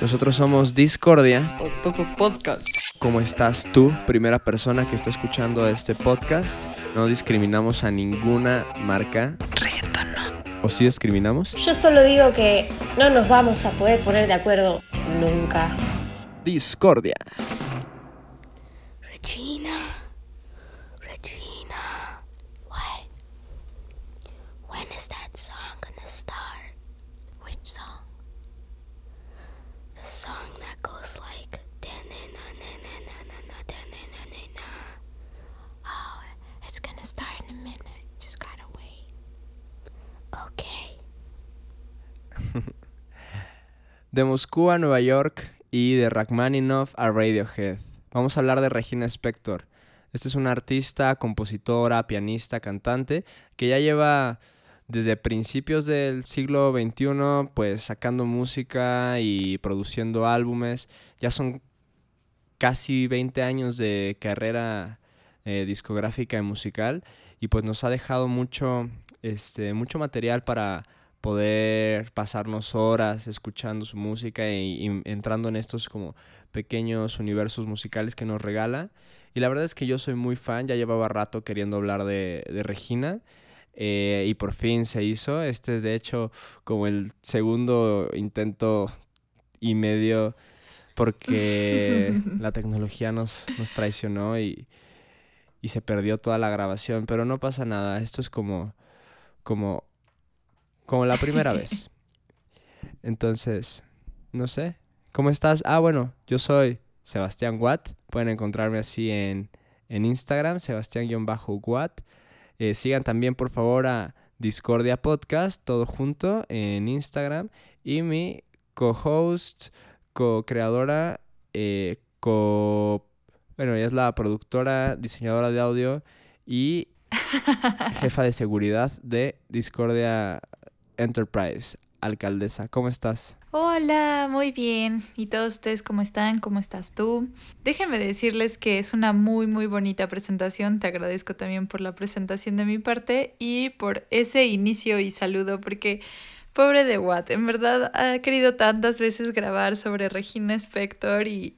Nosotros somos Discordia. Podcast. ¿Cómo estás tú, primera persona que está escuchando este podcast? No discriminamos a ninguna marca. Reggaeton ¿O sí discriminamos? Yo solo digo que no nos vamos a poder poner de acuerdo nunca. Discordia. Regina. What? When is that song gonna start? Which song? The song that goes like. Oh, it's gonna start in a minute. Just gotta wait. Okay. De Moscú a Nueva York y de Rachmaninoff a Radiohead. Vamos a hablar de Regina Spector. Esta es una artista, compositora, pianista, cantante que ya lleva desde principios del siglo XXI pues sacando música y produciendo álbumes. Ya son casi 20 años de carrera eh, discográfica y musical y pues nos ha dejado mucho, este, mucho material para poder pasarnos horas escuchando su música y, y entrando en estos como pequeños universos musicales que nos regala. Y la verdad es que yo soy muy fan, ya llevaba rato queriendo hablar de, de Regina. eh, y por fin se hizo. Este es de hecho como el segundo intento y medio porque la tecnología nos, nos traicionó y, y se perdió toda la grabación. Pero no pasa nada, esto es como, como, como la primera vez. Entonces, no sé. ¿Cómo estás? Ah, bueno, yo soy Sebastián Watt. Pueden encontrarme así en, en Instagram, Sebastián-Watt. Eh, sigan también, por favor, a Discordia Podcast, todo junto en Instagram. Y mi co-host, co-creadora, eh, co... Bueno, ella es la productora, diseñadora de audio y jefa de seguridad de Discordia Enterprise, alcaldesa. ¿Cómo estás? Hola, muy bien. ¿Y todos ustedes cómo están? ¿Cómo estás tú? Déjenme decirles que es una muy, muy bonita presentación. Te agradezco también por la presentación de mi parte y por ese inicio y saludo, porque pobre de Watt, en verdad ha querido tantas veces grabar sobre Regina Spector y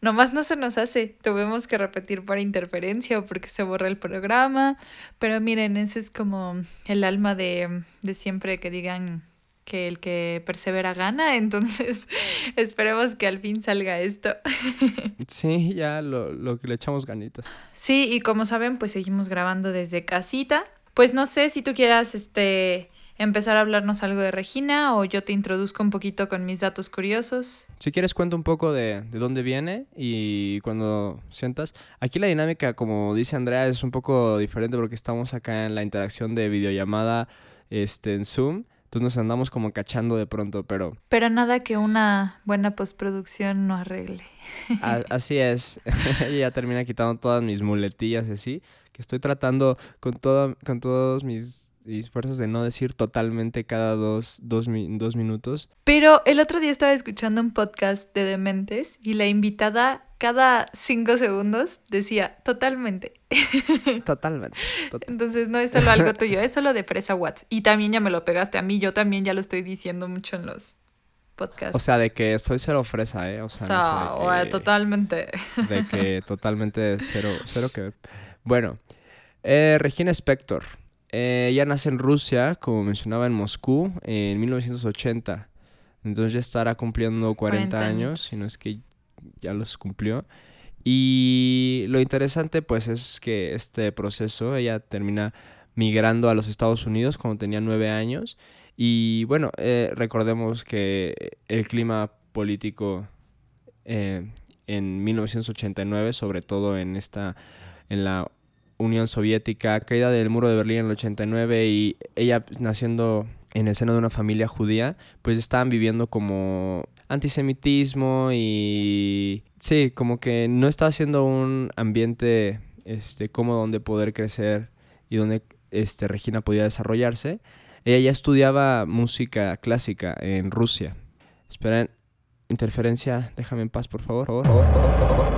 nomás no se nos hace. Tuvimos que repetir por interferencia o porque se borra el programa. Pero miren, ese es como el alma de, de siempre que digan que el que persevera gana, entonces esperemos que al fin salga esto. Sí, ya lo, lo que le echamos ganitas. Sí, y como saben, pues seguimos grabando desde casita. Pues no sé si tú quieras este empezar a hablarnos algo de Regina o yo te introduzco un poquito con mis datos curiosos. Si quieres cuento un poco de, de dónde viene y cuando sientas. Aquí la dinámica, como dice Andrea, es un poco diferente porque estamos acá en la interacción de videollamada este, en Zoom. Entonces nos andamos como cachando de pronto, pero Pero nada que una buena postproducción no arregle. a- así es. Ella ya termina quitando todas mis muletillas así. Que estoy tratando con, todo, con todos mis esfuerzos de no decir totalmente cada dos, dos, dos minutos. Pero el otro día estaba escuchando un podcast de Dementes y la invitada cada cinco segundos decía totalmente. Totalmente. tot- Entonces no es solo algo tuyo, es solo de Fresa Watts. Y también ya me lo pegaste a mí, yo también ya lo estoy diciendo mucho en los podcasts. O sea, de que soy cero fresa, ¿eh? O O sea, sea, no sé, de o, que- totalmente. de que totalmente cero, cero que ver. Bueno, eh, Regina Spector. Eh, ella nace en Rusia, como mencionaba, en Moscú, en 1980. Entonces ya estará cumpliendo 40, 40 años, si no es que ya los cumplió. Y lo interesante, pues, es que este proceso, ella termina migrando a los Estados Unidos cuando tenía nueve años. Y bueno, eh, recordemos que el clima político eh, en 1989, sobre todo en esta, en la Unión Soviética, caída del muro de Berlín en el 89 y ella pues, naciendo en el seno de una familia judía, pues estaban viviendo como antisemitismo y sí, como que no estaba siendo un ambiente este cómodo donde poder crecer y donde este Regina podía desarrollarse. Ella ya estudiaba música clásica en Rusia. Esperen, interferencia, déjame en paz, por favor. Por favor. Terrícolas.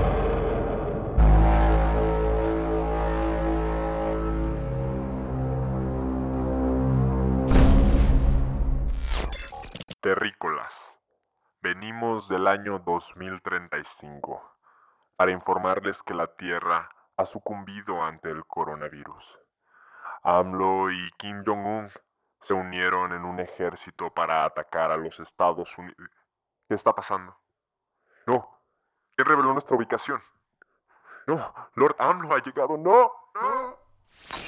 Venimos del año 2035 para informarles que la Tierra ha sucumbido ante el coronavirus. AMLO y Kim Jong-un se unieron en un ejército para atacar a los Estados Unidos. ¿Qué está pasando? No. ¿Quién reveló nuestra ubicación? No. Lord AMLO ha llegado. No. No.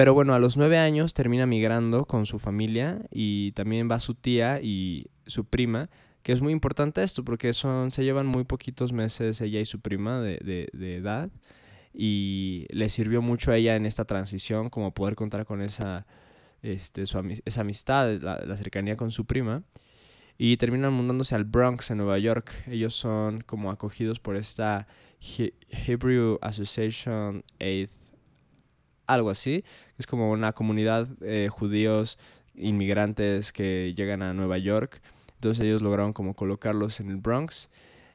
Pero bueno, a los nueve años termina migrando con su familia y también va su tía y su prima, que es muy importante esto porque son, se llevan muy poquitos meses ella y su prima de, de, edad y le sirvió mucho a ella en esta transición como poder contar con esa, este, su, amistad, la, la, cercanía con su prima. Y terminan mudándose al Bronx, en Nueva York. Ellos son como acogidos por esta Hebrew Association Eighth, algo así. Es como una comunidad de judíos inmigrantes que llegan a Nueva York. Entonces ellos lograron como colocarlos en el Bronx.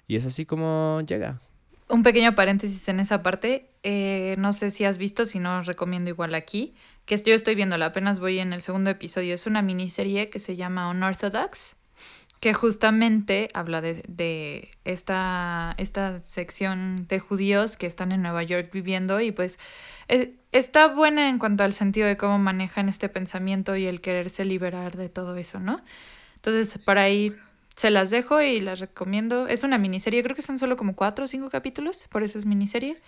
Y es así como llega, un pequeño paréntesis en esa parte. Eh, no sé si has visto, si no, recomiendo igual aquí. Que yo estoy viéndola, apenas voy en el segundo episodio. Es una miniserie que se llama Unorthodox, que justamente habla de, de esta, esta sección de judíos que están en Nueva York viviendo y pues está buena en cuanto al sentido de cómo manejan este pensamiento y el quererse liberar de todo eso, ¿no? Entonces, por ahí se las dejo y las recomiendo. Es una miniserie, creo que son solo como cuatro o cinco capítulos, por eso es miniserie.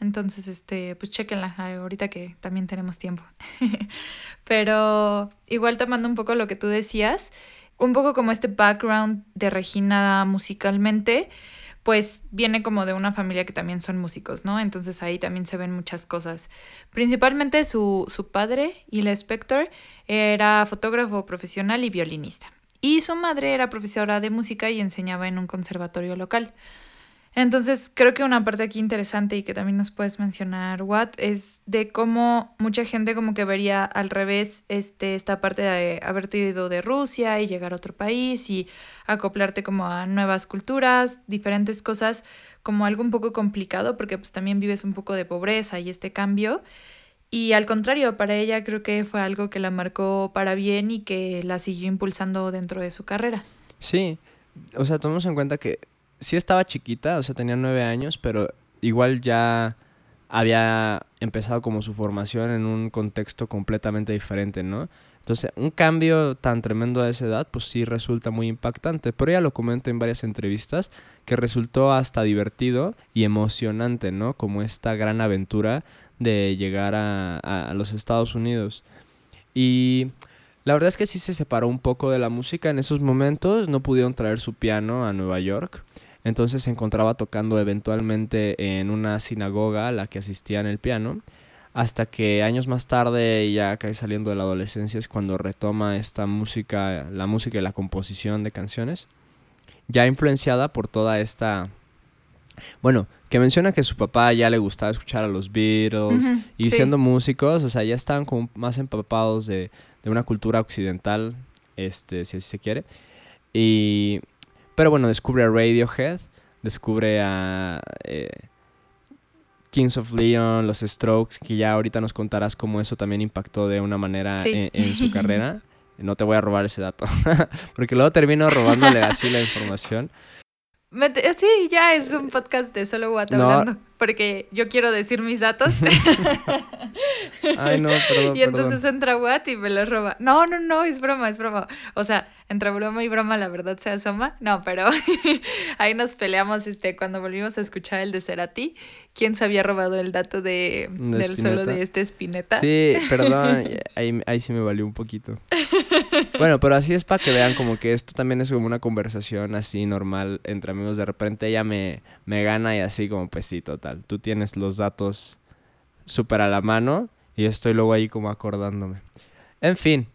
Entonces, este, pues chequenla ahorita que también tenemos tiempo. Pero igual tomando un poco lo que tú decías, un poco como este background de Regina musicalmente, pues viene como de una familia que también son músicos, ¿no? Entonces ahí también se ven muchas cosas. Principalmente su, su padre, Ila Spector, era fotógrafo profesional y violinista y su madre era profesora de música y enseñaba en un conservatorio local. Entonces, creo que una parte aquí interesante y que también nos puedes mencionar, Watt, es de cómo mucha gente como que vería al revés este, esta parte de haberte ido de Rusia y llegar a otro país y acoplarte como a nuevas culturas, diferentes cosas, como algo un poco complicado porque pues también vives un poco de pobreza y este cambio. Y al contrario, para ella creo que fue algo que la marcó para bien y que la siguió impulsando dentro de su carrera. Sí, o sea, tomemos en cuenta que sí estaba chiquita, o sea, tenía nueve años, pero igual ya había empezado como su formación en un contexto completamente diferente, ¿no? Entonces, un cambio tan tremendo a esa edad, pues sí resulta muy impactante. Pero ella lo comenta en varias entrevistas, que resultó hasta divertido y emocionante, ¿no? Como esta gran aventura de llegar a, los Estados Unidos. Y la verdad es que sí se separó un poco de la música en esos momentos, no pudieron traer su piano a Nueva York. Entonces se encontraba tocando eventualmente en una sinagoga a la que asistía en el piano. Hasta que años más tarde, ya cae saliendo de la adolescencia, es cuando retoma esta música, la música y la composición de canciones. Ya influenciada por toda esta bueno, que menciona que su papá ya le gustaba escuchar a los Beatles y siendo músicos, o sea, ya estaban como más empapados de, una cultura occidental, este, si así se quiere. Y, pero bueno, descubre a Radiohead, descubre a eh, Kings of Leon, los Strokes, que ya ahorita nos contarás cómo eso también impactó de una manera en, su carrera. No te voy a robar ese dato, porque luego termino robándole así la información. Sí, ya es un podcast de solo Watt hablando, porque yo quiero decir mis datos. Ay, no, perdón. Y entonces entra Watt y me los roba. No, no, no, es broma, es broma. O sea, entre broma y broma la verdad se asoma. No, pero ahí nos peleamos este cuando volvimos a escuchar el de Cerati. ¿Quién se había robado el dato de, del solo de este Spinetta? Sí, perdón, ahí, ahí sí me valió un poquito. Bueno, pero así es para que vean como que esto también es como una conversación así normal entre amigos. De repente ella me, me gana y así como, pues sí, total. Tú tienes los datos súper a la mano y estoy luego ahí como acordándome. En fin,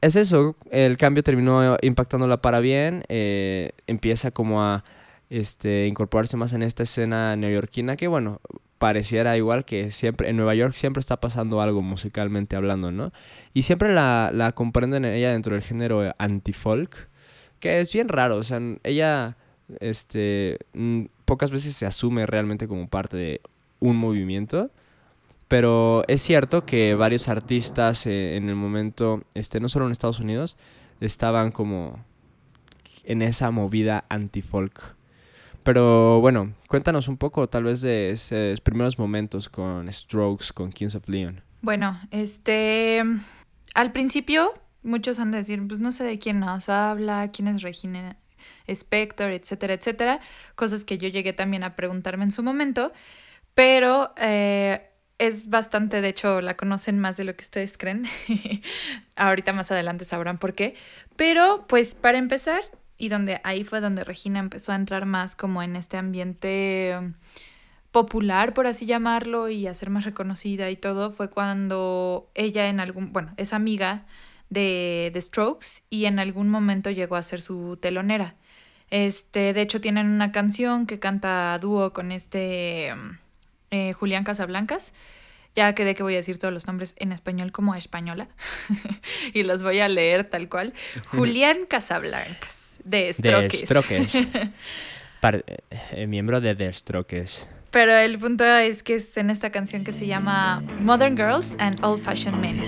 es eso. El cambio terminó impactándola para bien. Eh, empieza como a este, incorporarse más en esta escena neoyorquina que, bueno, pareciera igual que siempre en Nueva York siempre está pasando algo musicalmente hablando, ¿no? Y siempre la, la comprenden ella dentro del género anti-folk, que es bien raro, o sea, ella este pocas veces se asume realmente como parte de un movimiento, pero es cierto que varios artistas eh, en el momento este no solo en Estados Unidos estaban como en esa movida anti-folk. Pero bueno, cuéntanos un poco tal vez de esos primeros momentos con Strokes, con Kings of Leon. Bueno, este, al principio muchos han de decir, pues no sé de quién nos habla, quién es Regina Spector, etcétera, etcétera, cosas que yo llegué también a preguntarme en su momento, pero eh, es bastante, de hecho, la conocen más de lo que ustedes creen. Ahorita más adelante sabrán por qué. Pero, pues, para empezar, y donde ahí fue donde Regina empezó a entrar más como en este ambiente popular, por así llamarlo, y a ser más reconocida y todo, fue cuando ella en algún, bueno, es amiga de The Strokes y en algún momento llegó a ser su telonera. Este, de hecho, tienen una canción que canta dúo con este um, eh, Julián Casablancas. Ya quedé que voy a decir todos los nombres en español como española y los voy a leer tal cual. Julián Casablancas, de Strokes. De Strokes. Eh, miembro de The Strokes. Pero el punto es que es en esta canción que se llama Modern Girls and Old Fashioned Men.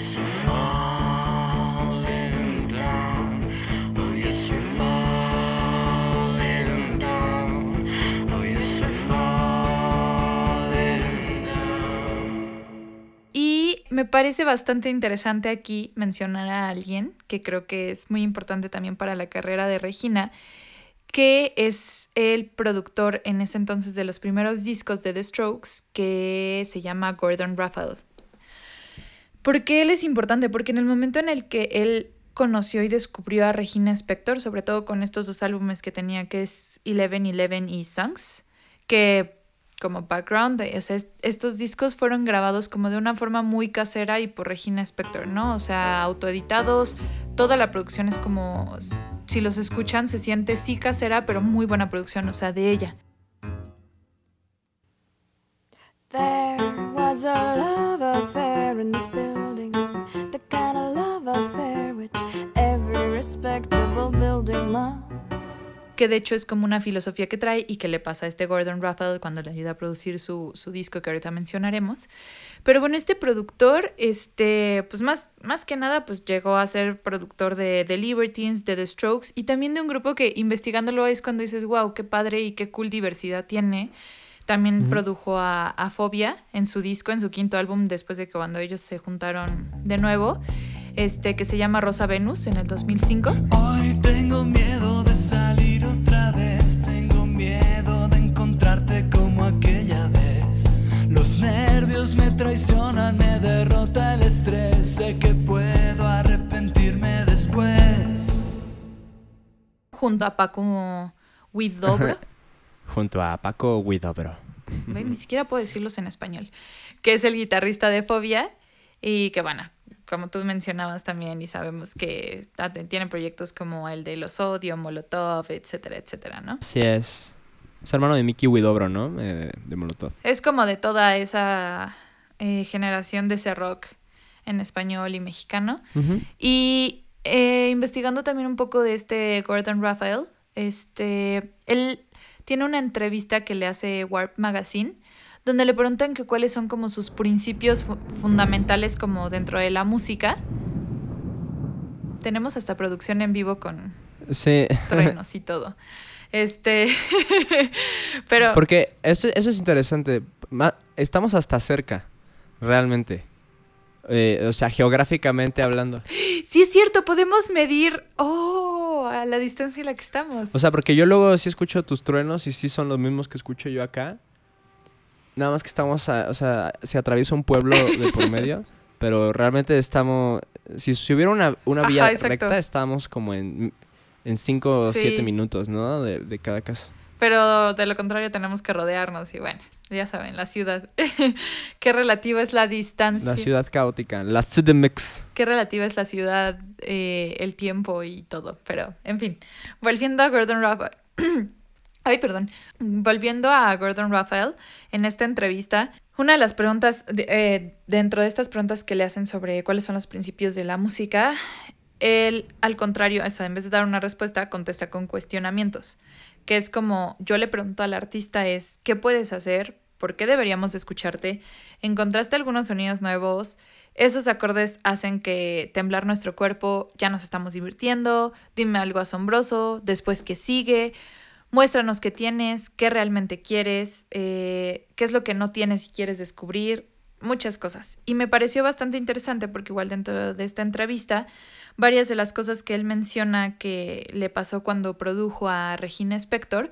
Me parece bastante interesante aquí mencionar a alguien que creo que es muy importante también para la carrera de Regina, que es el productor en ese entonces de los primeros discos de The Strokes, que se llama Gordon Raphael. ¿Por qué él es importante? Porque en el momento en el que él conoció y descubrió a Regina Spector, sobre todo con estos dos álbumes que tenía, que es Eleven Eleven y Songs, que como background. O sea, estos discos fueron grabados como de una forma muy casera y por Regina Spector, ¿no? O sea, autoeditados. Toda la producción es como, si los escuchan, se siente sí casera, pero muy buena producción, o sea, de ella. There was a love affair in this building, the kind of love affair which every must que de hecho es como una filosofía que trae y que le pasa a este Gordon Raphael cuando le ayuda a producir su, disco que ahorita mencionaremos. Pero bueno, este productor, este, pues más, más que nada, pues llegó a ser productor de The Libertines, de The Strokes y también de un grupo que investigándolo es cuando dices, wow, qué padre y qué cool diversidad tiene. También produjo a, a Fobia en su disco, en su quinto álbum, después de que cuando ellos se juntaron de nuevo, este que se llama Rosa Venus en el 2005. Hoy tengo miedo salir otra vez, tengo miedo de encontrarte como aquella vez. Los nervios me traicionan, me derrota el estrés, sé que puedo arrepentirme después. Junto a Paco Widobro. junto a Paco Widobro. Ni siquiera puedo decirlos en español. Que es el guitarrista de Fobia y que, bueno, como tú mencionabas también y sabemos que tiene proyectos como el de Los Odio, Molotov, etcétera, etcétera, ¿no? Sí es. Es hermano de Mickey Widobro, ¿no? Eh, de Molotov. Es como de toda esa eh, generación de ese rock en español y mexicano. Y eh, investigando también un poco de este Gordon Raphael, este, él tiene una entrevista que le hace Warp Magazine, donde le preguntan que cuáles son como sus principios fundamentales como dentro de la música. Tenemos hasta producción en vivo con sí. truenos y todo. Este, pero... Porque eso, eso es interesante. Estamos hasta cerca, realmente. Eh, o sea, geográficamente hablando. Sí, es cierto, podemos medir, oh, a la distancia en la que estamos. O sea, porque yo luego sí escucho tus truenos y sí son los mismos que escucho yo acá. Nada más que estamos, o sea, se atraviesa un pueblo de por medio, pero realmente estamos, si, hubiera una, una vía recta, estamos como en, en cinco o siete minutos, ¿no? De, de cada casa. Pero de lo contrario tenemos que rodearnos y bueno, ya saben, la ciudad. Qué relativa es la distancia. La ciudad caótica, la city mix. Qué relativa es la ciudad, eh, el tiempo y todo. Pero, en fin, volviendo a Gordon Raphael. Ay, perdón. Volviendo a Gordon Raphael, en esta entrevista, una de las preguntas, eh, dentro de estas preguntas que le hacen sobre cuáles son los principios de la música, él, al contrario, eso, en vez de dar una respuesta, contesta con cuestionamientos, que es como yo le pregunto al artista es, ¿qué puedes hacer ¿Por qué deberíamos escucharte? ¿Encontraste algunos sonidos nuevos? Esos acordes hacen que temblar nuestro cuerpo, ya nos estamos divirtiendo, dime algo asombroso, después qué sigue, muéstranos qué tienes, qué realmente quieres, eh, qué es lo que no tienes y quieres descubrir, muchas cosas. Y me pareció bastante interesante porque igual dentro de esta entrevista, varias de las cosas que él menciona que le pasó cuando produjo a Regina Spector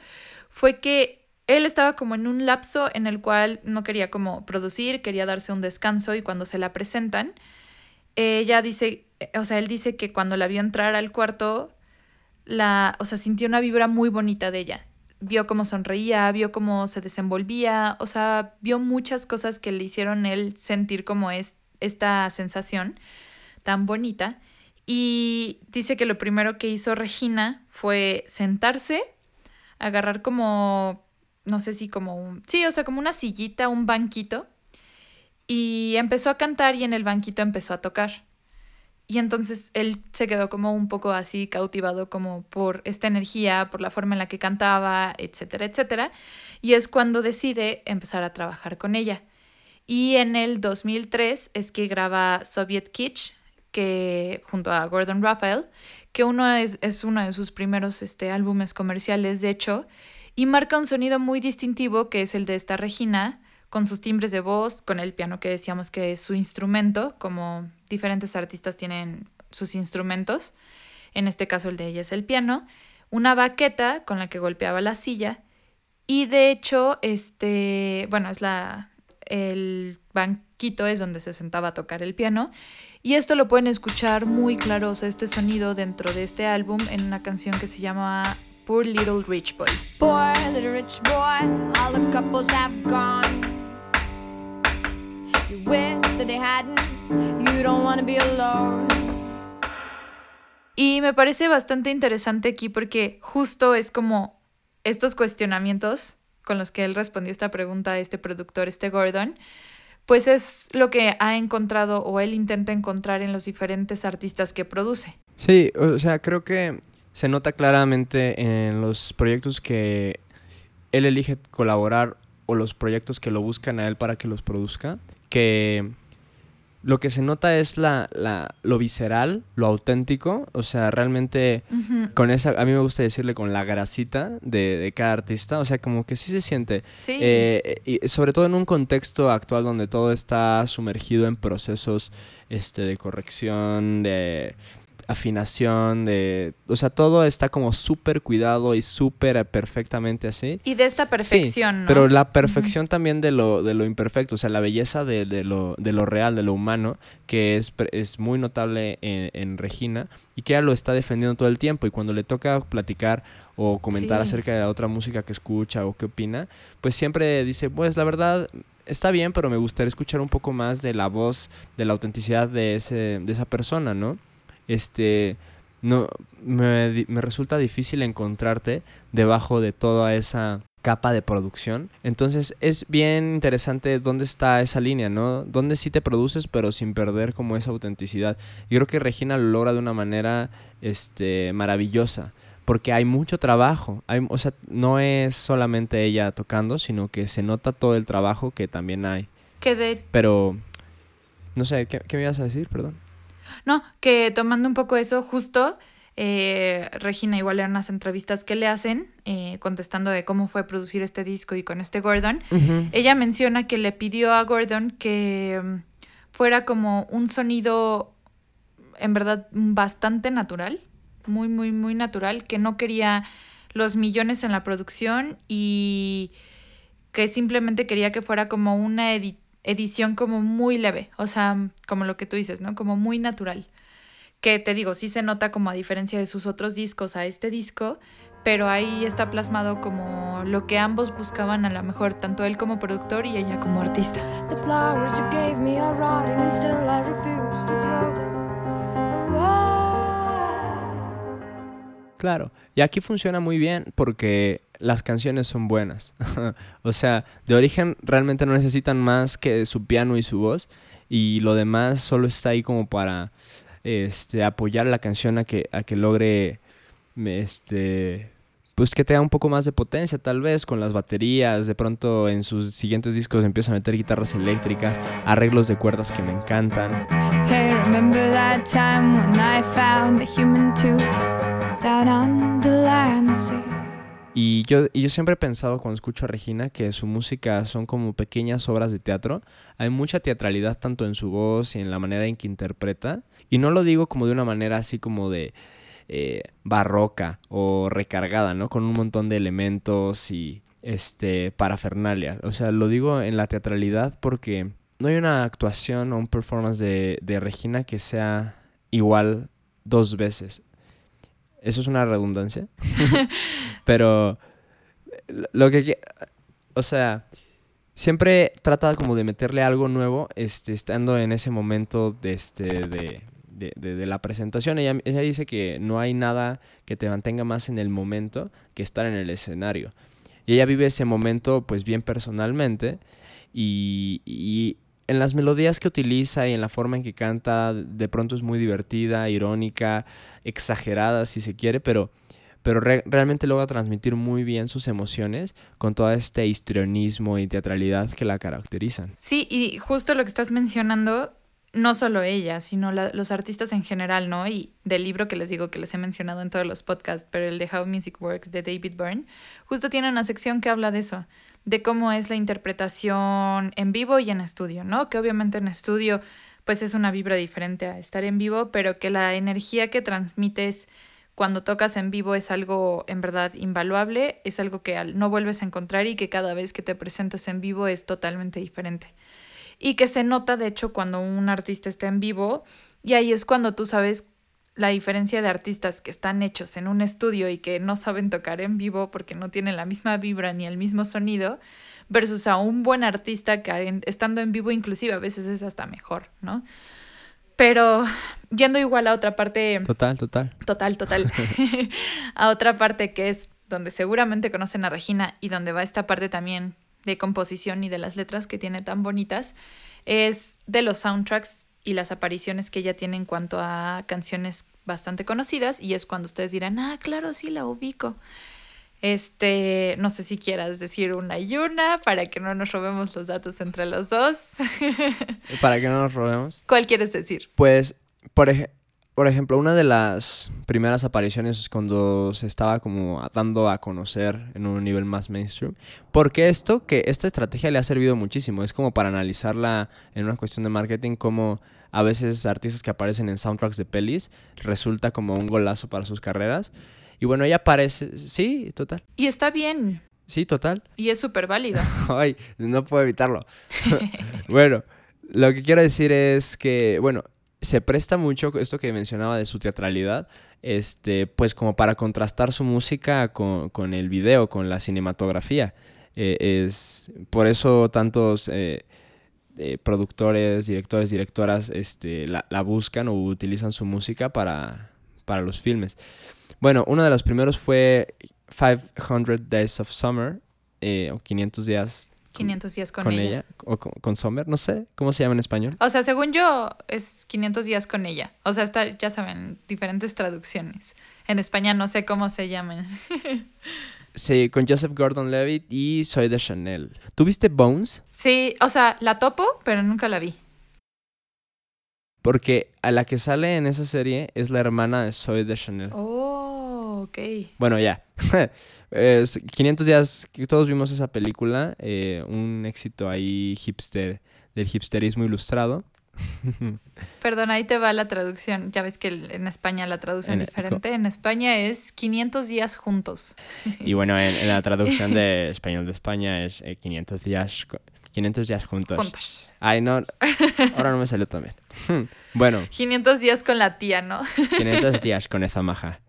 fue que él estaba como en un lapso en el cual no quería como producir, quería darse un descanso y cuando se la presentan, ella dice, o sea, él dice que cuando la vio entrar al cuarto, la, o sea, sintió una vibra muy bonita de ella. Vio cómo sonreía, vio cómo se desenvolvía, o sea, vio muchas cosas que le hicieron él sentir como es, esta sensación tan bonita. Y dice que lo primero que hizo Regina fue sentarse, agarrar como no sé si como un, sí, o sea, como una sillita, un banquito, y empezó a cantar y en el banquito empezó a tocar. Y entonces él se quedó como un poco así cautivado como por esta energía, por la forma en la que cantaba, etcétera, etcétera. Y es cuando decide empezar a trabajar con ella. Y en el 2003 es que graba Soviet Kitsch, que junto a Gordon Raphael, que uno es, es uno de sus primeros este, álbumes comerciales, de hecho, y marca un sonido muy distintivo que es el de esta Regina, con sus timbres de voz, con el piano que decíamos que es su instrumento, como diferentes artistas tienen sus instrumentos, en este caso el de ella es el piano, una baqueta con la que golpeaba la silla y de hecho, este, bueno, es la, el banquito es donde se sentaba a tocar el piano y esto lo pueden escuchar muy claro, o sea, este sonido dentro de este álbum en una canción que se llama Poor Little Rich Boy. Poor little rich boy, all the couples have gone. You wish that they hadn't, you don't want to be alone. Y me parece bastante interesante aquí porque justo es como estos cuestionamientos con los que él respondió esta pregunta a este productor, este Gordon, pues es lo que ha encontrado o él intenta encontrar en los diferentes artistas que produce. Sí, o sea, creo que se nota claramente en los proyectos que él elige colaborar o los proyectos que lo buscan a él para que los produzca, que lo que se nota es la, la lo visceral, lo auténtico, o sea, realmente con esa, a mí me gusta decirle con la grasita de, de cada artista, o sea, como que sí se siente. Sí. Eh, y sobre todo en un contexto actual donde todo está sumergido en procesos este, de corrección, de afinación, de... O sea, todo está como súper cuidado y súper perfectamente así. Y de esta perfección, ¿no? Pero la perfección también de lo, de lo imperfecto, o sea, la belleza de, de, lo, de lo real, de lo humano, que es, es muy notable en, en, Regina y que ella lo está defendiendo todo el tiempo. Y cuando le toca platicar o comentar sí. acerca de la otra música que escucha o qué opina, pues siempre dice, pues la verdad está bien, pero me gustaría escuchar un poco más de la voz, de la autenticidad de, ese, de esa persona, ¿no? Este, no, me, me, resulta difícil encontrarte debajo de toda esa capa de producción. Entonces es bien interesante dónde está esa línea, ¿no? Dónde sí te produces pero sin perder como esa autenticidad. Y creo que Regina lo logra de una manera este, maravillosa. Porque hay mucho trabajo, hay, o sea, no es solamente ella tocando, sino que se nota todo el trabajo que también hay. Que de... Pero, no sé, ¿qué, qué me ibas a decir? Perdón. No, que tomando un poco eso, justo eh, Regina igual en unas entrevistas que le hacen, eh, contestando de cómo fue producir este disco y con este Gordon, uh -huh. ella menciona que le pidió a Gordon que um, fuera como un sonido en verdad bastante natural, muy, muy, muy natural, que no quería los millones en la producción y que simplemente quería que fuera como una edición edición como muy leve, o sea, como lo que tú dices, ¿no? Como muy natural. Que te digo, sí se nota como a diferencia de sus otros discos a este disco, pero ahí está plasmado como lo que ambos buscaban a lo mejor, tanto él como productor y ella como artista. The flowers you gave me are rotting and still I refuse to throw them Claro, y aquí funciona muy bien porque las canciones son buenas. o sea, de origen realmente no necesitan más que su piano y su voz y lo demás solo está ahí como para este, apoyar la canción a que, a que logre este, pues que te da un poco más de potencia tal vez con las baterías, de pronto en sus siguientes discos empieza a meter guitarras eléctricas, arreglos de cuerdas que me encantan. Hey, remember that time when I found human tooth down on the? Y yo, y yo siempre he pensado cuando escucho a Regina que su música son como pequeñas obras de teatro. Hay mucha teatralidad tanto en su voz y en la manera en que interpreta. Y no lo digo como de una manera así como de eh, barroca o recargada, ¿no? Con un montón de elementos y este parafernalia. O sea, lo digo en la teatralidad porque no hay una actuación o un performance de, de Regina que sea igual dos veces. Eso es una redundancia. Pero lo que... O sea, siempre trata como de meterle algo nuevo, este, estando en ese momento de, este, de, de, de, la presentación. Ella, ella, dice que no hay nada que te mantenga más en el momento que estar en el escenario. Y ella vive ese momento pues bien personalmente y en las melodías que utiliza y en la forma en que canta, de pronto es muy divertida, irónica, exagerada si se quiere, pero, pero re realmente logra transmitir muy bien sus emociones con todo este histrionismo y teatralidad que la caracterizan. Sí, y justo lo que estás mencionando, no solo ella, sino la, los artistas en general, ¿no? Y del libro que les digo que les he mencionado en todos los podcasts, pero el de How Music Works de David Byrne, justo tiene una sección que habla de eso, de cómo es la interpretación en vivo y en estudio, ¿no? Que obviamente en estudio pues es una vibra diferente a estar en vivo, pero que la energía que transmites cuando tocas en vivo es algo en verdad invaluable, es algo que no vuelves a encontrar y que cada vez que te presentas en vivo es totalmente diferente y que se nota de hecho cuando un artista está en vivo y ahí es cuando tú sabes la diferencia de artistas que están hechos en un estudio y que no saben tocar en vivo porque no tienen la misma vibra ni el mismo sonido versus a un buen artista que estando en vivo inclusive a veces es hasta mejor, ¿no? Pero yendo igual a otra parte... Total, total. Total, total. a otra parte que es donde seguramente conocen a Regina y donde va esta parte también de composición y de las letras que tiene tan bonitas, es de los soundtracks y las apariciones que ella tiene en cuanto a canciones bastante conocidas y es cuando ustedes dirán, ah, claro, sí, la ubico. Este, no sé si quieras decir una y una para que no nos robemos los datos entre los dos. para que no nos robemos. ¿Cuál quieres decir? Pues, por ejemplo, por ejemplo, una de las primeras apariciones es cuando se estaba como dando a conocer en un nivel más mainstream. Porque esto, que esta estrategia le ha servido muchísimo. Es como para analizarla en una cuestión de marketing, como a veces artistas que aparecen en soundtracks de pelis resulta como un golazo para sus carreras. Y bueno, ella aparece, sí, total. Y está bien. Sí, total. Y es súper válido. Ay, no puedo evitarlo. bueno, lo que quiero decir es que, bueno, se presta mucho esto que mencionaba de su teatralidad, este, pues como para contrastar su música con, con el video, con la cinematografía. Eh, es por eso tantos eh, eh, productores, directores, directoras este, la, la, buscan o utilizan su música para, para los filmes. Bueno, uno de los primeros fue 500 Days of Summer, o 500 días 500 días con, con ella. ella. O con, con, Sommer, no sé, ¿cómo se llama en español? O sea, según yo, es 500 días con ella. O sea, está, ya saben, diferentes traducciones. En España no sé cómo se llaman. sí, con Joseph Gordon-Levitt y Soy de Chanel. ¿Tuviste Bones? Sí, o sea, la topo, pero nunca la vi. Porque a la que sale en esa serie es la hermana de Soy de Chanel. Oh, ok. Bueno, ya. es 500 días, todos vimos esa película, eh, un éxito ahí hipster, del hipsterismo ilustrado. Perdón, ahí te va la traducción. Ya ves que en España la traducen en, diferente. En España es 500 días juntos. Y bueno, en, en la traducción de español de España es eh, 500 días 500 días juntos. Juntos. Ay, no. Ahora no me salió también. Bueno. 500 días con la tía, ¿no? 500 días con esa maja.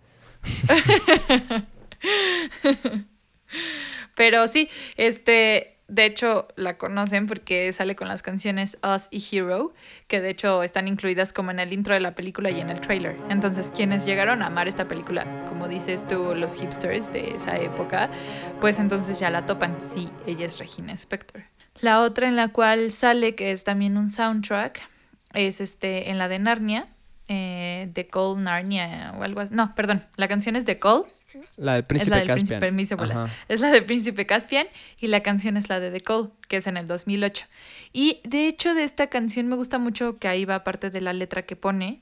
Pero sí, este, de hecho la conocen porque sale con las canciones Us y Hero, que de hecho están incluidas como en el intro de la película y en el trailer. Entonces, quienes llegaron a amar esta película, como dices tú, los hipsters de esa época, pues entonces ya la topan. Sí, ella es Regina Spector. La otra en la cual sale, que es también un soundtrack, es este, en la de Narnia, eh, The Call Narnia o algo así. No, perdón, la canción es The Call La del es príncipe la del Caspian. príncipe, mis abuelas. Es la de Príncipe Caspian y la canción es la de The Call, que es en el 2008. Y de hecho de esta canción me gusta mucho que ahí va parte de la letra que pone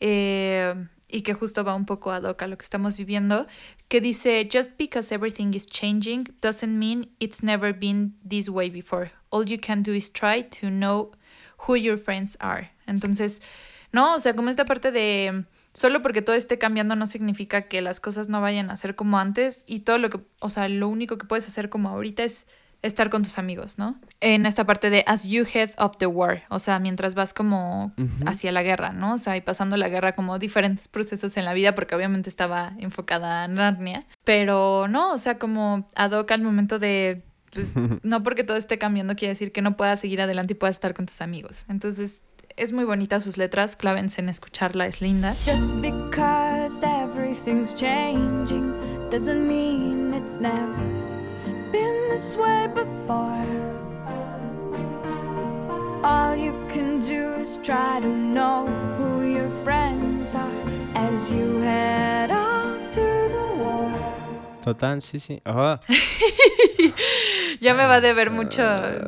eh, y que justo va un poco ad hoc a lo que estamos viviendo, que dice, Just because everything is changing doesn't mean it's never been this way before. All you can do is try to know who your friends are. Entonces, no, o sea, como esta parte de solo porque todo esté cambiando no significa que las cosas no vayan a ser como antes y todo lo que, o sea, lo único que puedes hacer como ahorita es estar con tus amigos, ¿no? En esta parte de as you head of the war, o sea, mientras vas como hacia la guerra, ¿no? O sea, y pasando la guerra como diferentes procesos en la vida, porque obviamente estaba enfocada en Narnia, pero no, o sea, como ad hoc al momento de, pues, no porque todo esté cambiando quiere decir que no puedas seguir adelante y puedas estar con tus amigos. Entonces, es muy bonita sus letras, clávense en escucharla, es linda. Just because everything's changing doesn't mean it's never been this way before. All you can do is try to know who your friends are as you head off to the war. Total, sí, sí. Ajá. Ya me va a deber mucho.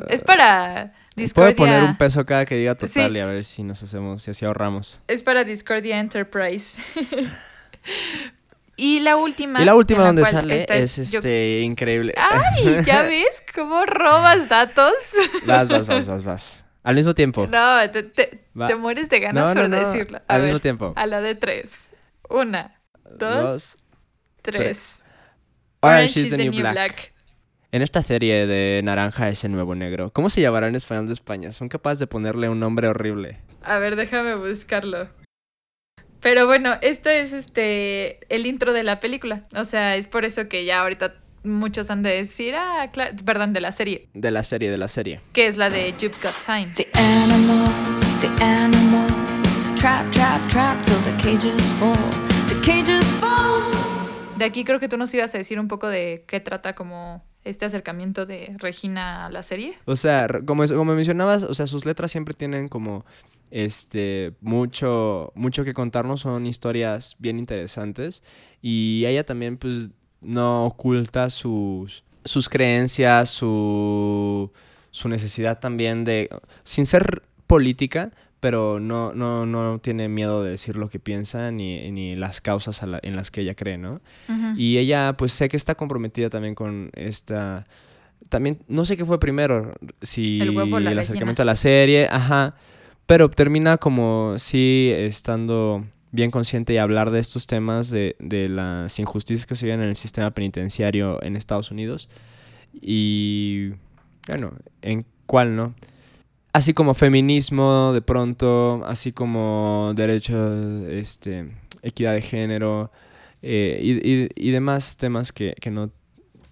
Es para Puede poner Discordia. un peso cada que diga total Sí. y a ver si nos hacemos, si así ahorramos. Es para Discordia Enterprise. y la última. Y la última donde sale es, yo- este increíble. Ay, ¿ya ves cómo robas datos? Vas, vas, vas, vas, vas. Al mismo tiempo. No, te, te- te mueres de ganas No, por no, no, decirlo. al ver, mismo tiempo. A la de tres. Una, dos, tres. Orange is the New Black. En esta serie de Naranja es el nuevo negro, ¿cómo se llamará en español de España? Son capaces de ponerle un nombre horrible. A ver, déjame buscarlo. Pero bueno, esto es este el intro de la película. O sea, es por eso que ya ahorita muchos han de decir, ah, claro, perdón, de la serie, De la serie, de la serie. que es la de You've Got Time. The animals, the animals, trap, trap, trap till the cages fall. The cages fall. De aquí creo que tú nos ibas a decir un poco de qué trata como este acercamiento de Regina a la serie. O sea, como, como mencionabas, o sea, sus letras siempre tienen como este mucho mucho que contarnos, son historias bien interesantes y ella también pues no oculta sus sus creencias, su su necesidad también de sin ser política, pero no no no tiene miedo de decir lo que piensa ni, ni las causas la- en las que ella cree, ¿no? Y ella, pues sé que está comprometida también con esta. También, no sé qué fue primero, si El huevo la el acercamiento a la serie, ajá. Pero termina como sí estando bien consciente y hablar de estos temas, de, de las injusticias que se viven en el sistema penitenciario en Estados Unidos. Y bueno, en cuál, ¿no? Así como feminismo de pronto, así como derechos, este, equidad de género eh, y, y- y demás temas que, que no,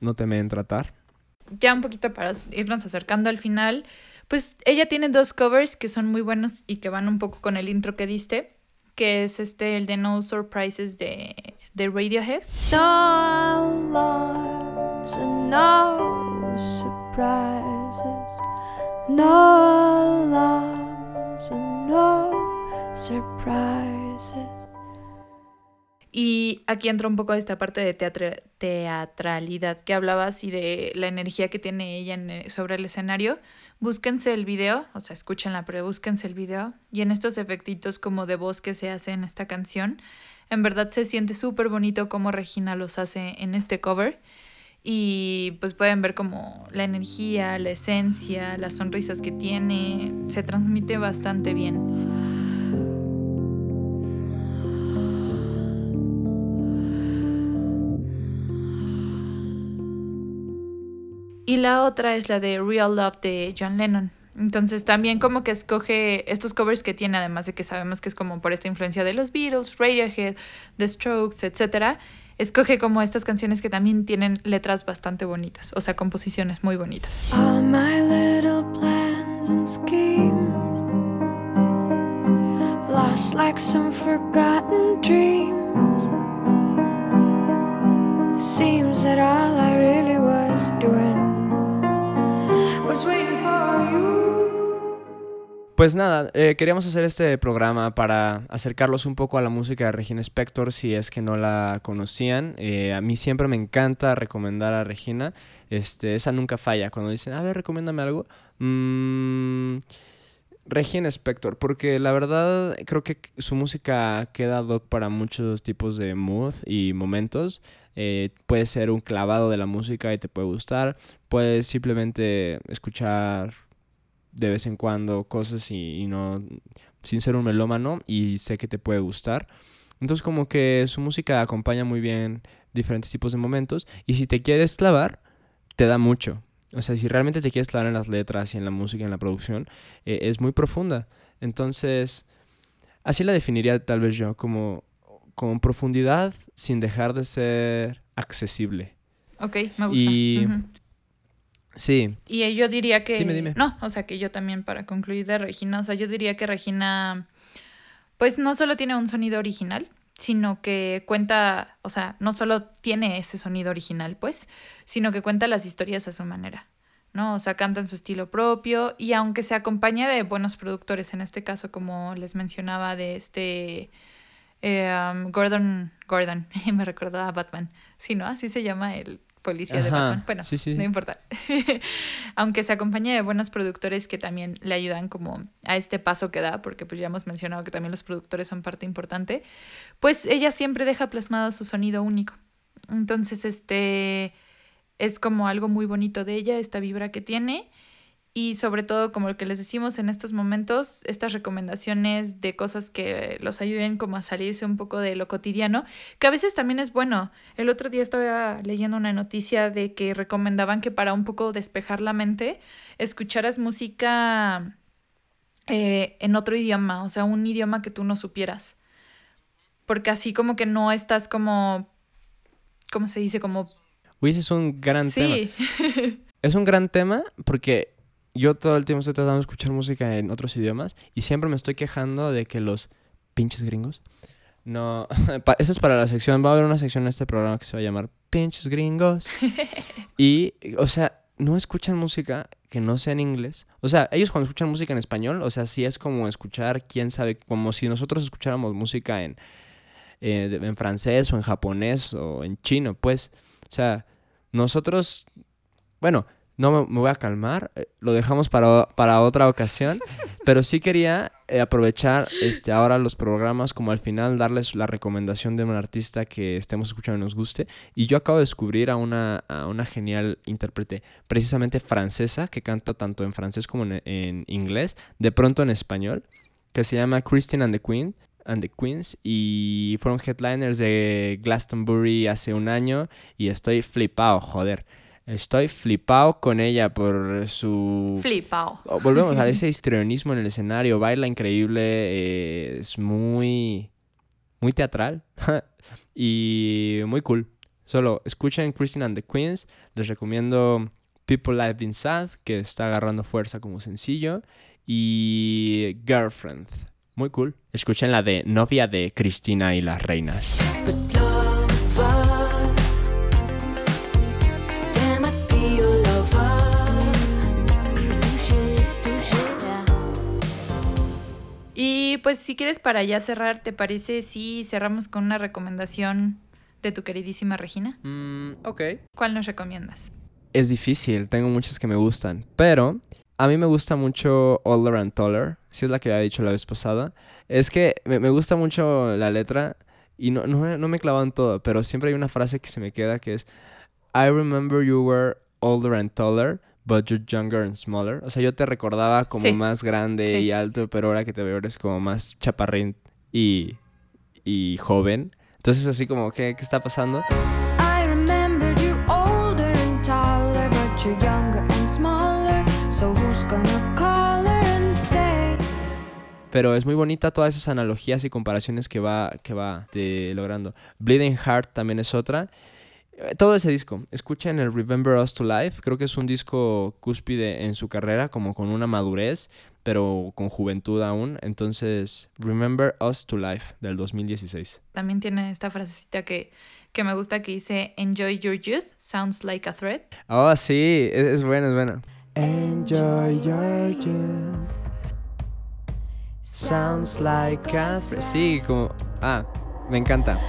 no temen tratar. ya un poquito para irnos acercando al final, pues ella tiene dos covers que son muy buenos y que van un poco con el intro que diste, que es este, el de No Surprises de, de Radiohead. No alarms and no surprises. No alarms and no surprises. Y aquí entra un poco esta parte de teatra- teatralidad que hablabas y de la energía que tiene ella eh, sobre el escenario. Búsquense el video, o sea, escúchenla, pero búsquense el video. Y en estos efectitos como de voz que se hace en esta canción, en verdad se siente súper bonito como Regina los hace en este cover. Y pues pueden ver como la energía, la esencia, las sonrisas que tiene, se transmite bastante bien. Y la otra es la de Real Love de John Lennon. Entonces también como que escoge estos covers que tiene, además de que sabemos que es como por esta influencia de los Beatles, Radiohead, The Strokes, etc. Escoge como estas canciones que también tienen letras bastante bonitas, o sea, composiciones muy bonitas. All my little plans and schemes lost like some forgotten dreams. Seems that all I really was doing was waiting for you. Pues nada, eh, queríamos hacer este programa para acercarlos un poco a la música de Regina Spector si es que no la conocían. Eh, a mí siempre me encanta recomendar a Regina. Este, esa nunca falla. Cuando dicen, a ver, recomiéndame algo. Mm, Regina Spector, porque la verdad creo que su música queda doc para muchos tipos de mood y momentos. Eh, puede ser un clavado de la música y te puede gustar. Puedes simplemente escuchar de vez en cuando cosas y, y no sin ser un melómano y sé que te puede gustar. Entonces como que su música acompaña muy bien diferentes tipos de momentos y si te quieres clavar, te da mucho. O sea, si realmente te quieres clavar en las letras y en la música y en la producción, eh, es muy profunda. Entonces, así la definiría tal vez yo, como, como profundidad sin dejar de ser accesible. Ok, me gusta. Y. sí, Y yo diría que... Dime, dime. No, o sea, que yo también para concluir de Regina, o sea, yo diría que Regina, pues no solo tiene un sonido original, sino que cuenta, o sea, no solo tiene ese sonido original, pues, sino que cuenta las historias a su manera, ¿no? O sea, canta en su estilo propio y aunque se acompaña de buenos productores, en este caso, como les mencionaba, de este... eh, um, Gordon, Gordon, me recordó a Batman. Sí, ¿no? Así se llama el policía de Batman. Bueno, sí, sí. no importa. Aunque se acompaña de buenos productores que también le ayudan como a este paso que da, porque pues ya hemos mencionado que también los productores son parte importante, pues ella siempre deja plasmado su sonido único. Entonces, este es como algo muy bonito de ella, esta vibra que tiene. Y sobre todo, como lo que les decimos en estos momentos, estas recomendaciones de cosas que los ayuden como a salirse un poco de lo cotidiano, que a veces también es bueno. El otro día estaba leyendo una noticia de que recomendaban que para un poco despejar la mente, escucharas música eh, en otro idioma, o sea, un idioma que tú no supieras. Porque así como que no estás como, ¿cómo se dice? Como... uy, ese es un gran tema. Sí, Es un gran tema porque yo todo el tiempo estoy tratando de escuchar música en otros idiomas y siempre me estoy quejando de que los pinches gringos no. Esa es para la sección. Va a haber una sección en este programa que se va a llamar Pinches gringos. y, o sea, no escuchan música que no sea en inglés. O sea, ellos cuando escuchan música en español, o sea, sí es como escuchar, quién sabe, como si nosotros escucháramos música en, eh, en francés o en japonés o en chino, pues. O sea, nosotros, bueno, no me, voy a calmar, eh, lo dejamos para, para otra ocasión, pero sí quería eh, aprovechar este, ahora los programas como al final darles la recomendación de un artista que estemos escuchando y nos guste. Y yo acabo de descubrir a una, a una genial intérprete, precisamente francesa, que canta tanto en francés como en, en inglés, de pronto en español, que se llama Christine and the Queen. And the Queens y fueron headliners de Glastonbury hace un año y estoy flipado, joder. Estoy flipado con ella por su... flipao. Oh, Volvemos a ese histrionismo en el escenario, baila increíble, eh, es muy, muy teatral y muy cool. Solo escuchen Christine and the Queens, les recomiendo People Live Been Sad, que está agarrando fuerza como sencillo, y Girlfriend, muy cool. Escuchen la de Novia de Cristina y las Reinas. Pues si quieres para ya cerrar, ¿te parece si cerramos con una recomendación de tu queridísima Regina? Mm, ok. ¿Cuál nos recomiendas? Es difícil, tengo muchas que me gustan, pero a mí me gusta mucho Older and Taller, si es la que había dicho la vez pasada. Es que me, me gusta mucho la letra y no, no, no me en todo, pero siempre hay una frase que se me queda que es I remember you were older and taller, but you're younger and smaller. O sea, yo te recordaba como Sí. más grande Sí. y alto, pero ahora que te veo eres como más chaparrín y, y joven. Entonces así como, ¿qué, qué está pasando? I remembered you older and taller, but you're younger and smaller. So who's gonna call her and say? Pero es muy bonita todas esas analogías y comparaciones que va, que va eh, logrando. Bleeding Heart también es otra. Todo ese disco. Escuchen el Remember Us to Life. Creo que es un disco cúspide en su carrera, como con una madurez, pero con juventud aún. Entonces, Remember Us to Life del 2016. También tiene esta frasecita que, que me gusta que dice Enjoy your youth, sounds like a threat. Oh, sí, es, es buena, es buena. Enjoy your youth. Sounds like a threat. Sí, como. Ah, me encanta.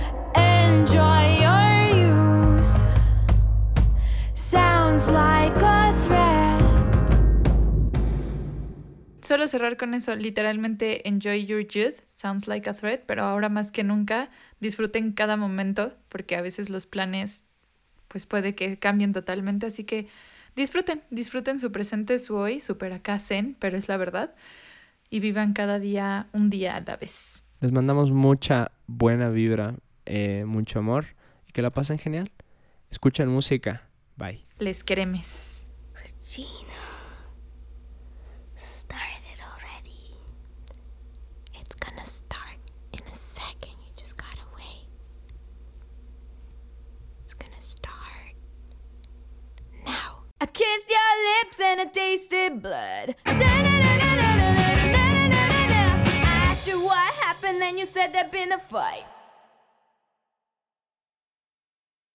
Solo cerrar con eso, literalmente enjoy your youth, sounds like a threat, pero ahora más que nunca disfruten cada momento, porque a veces los planes pues puede que cambien totalmente, así que disfruten, disfruten su presente, su hoy, super acá zen, pero es la verdad, y vivan cada día un día a la vez. Les mandamos mucha buena vibra, eh, mucho amor y que la pasen genial. Escuchen música. Bye. Les queremos. Regina started already. It's gonna start in a second. You just gotta wait. It's gonna start now. I kissed your lips and I tasted blood. I asked you what happened, then you said there'd been a fight.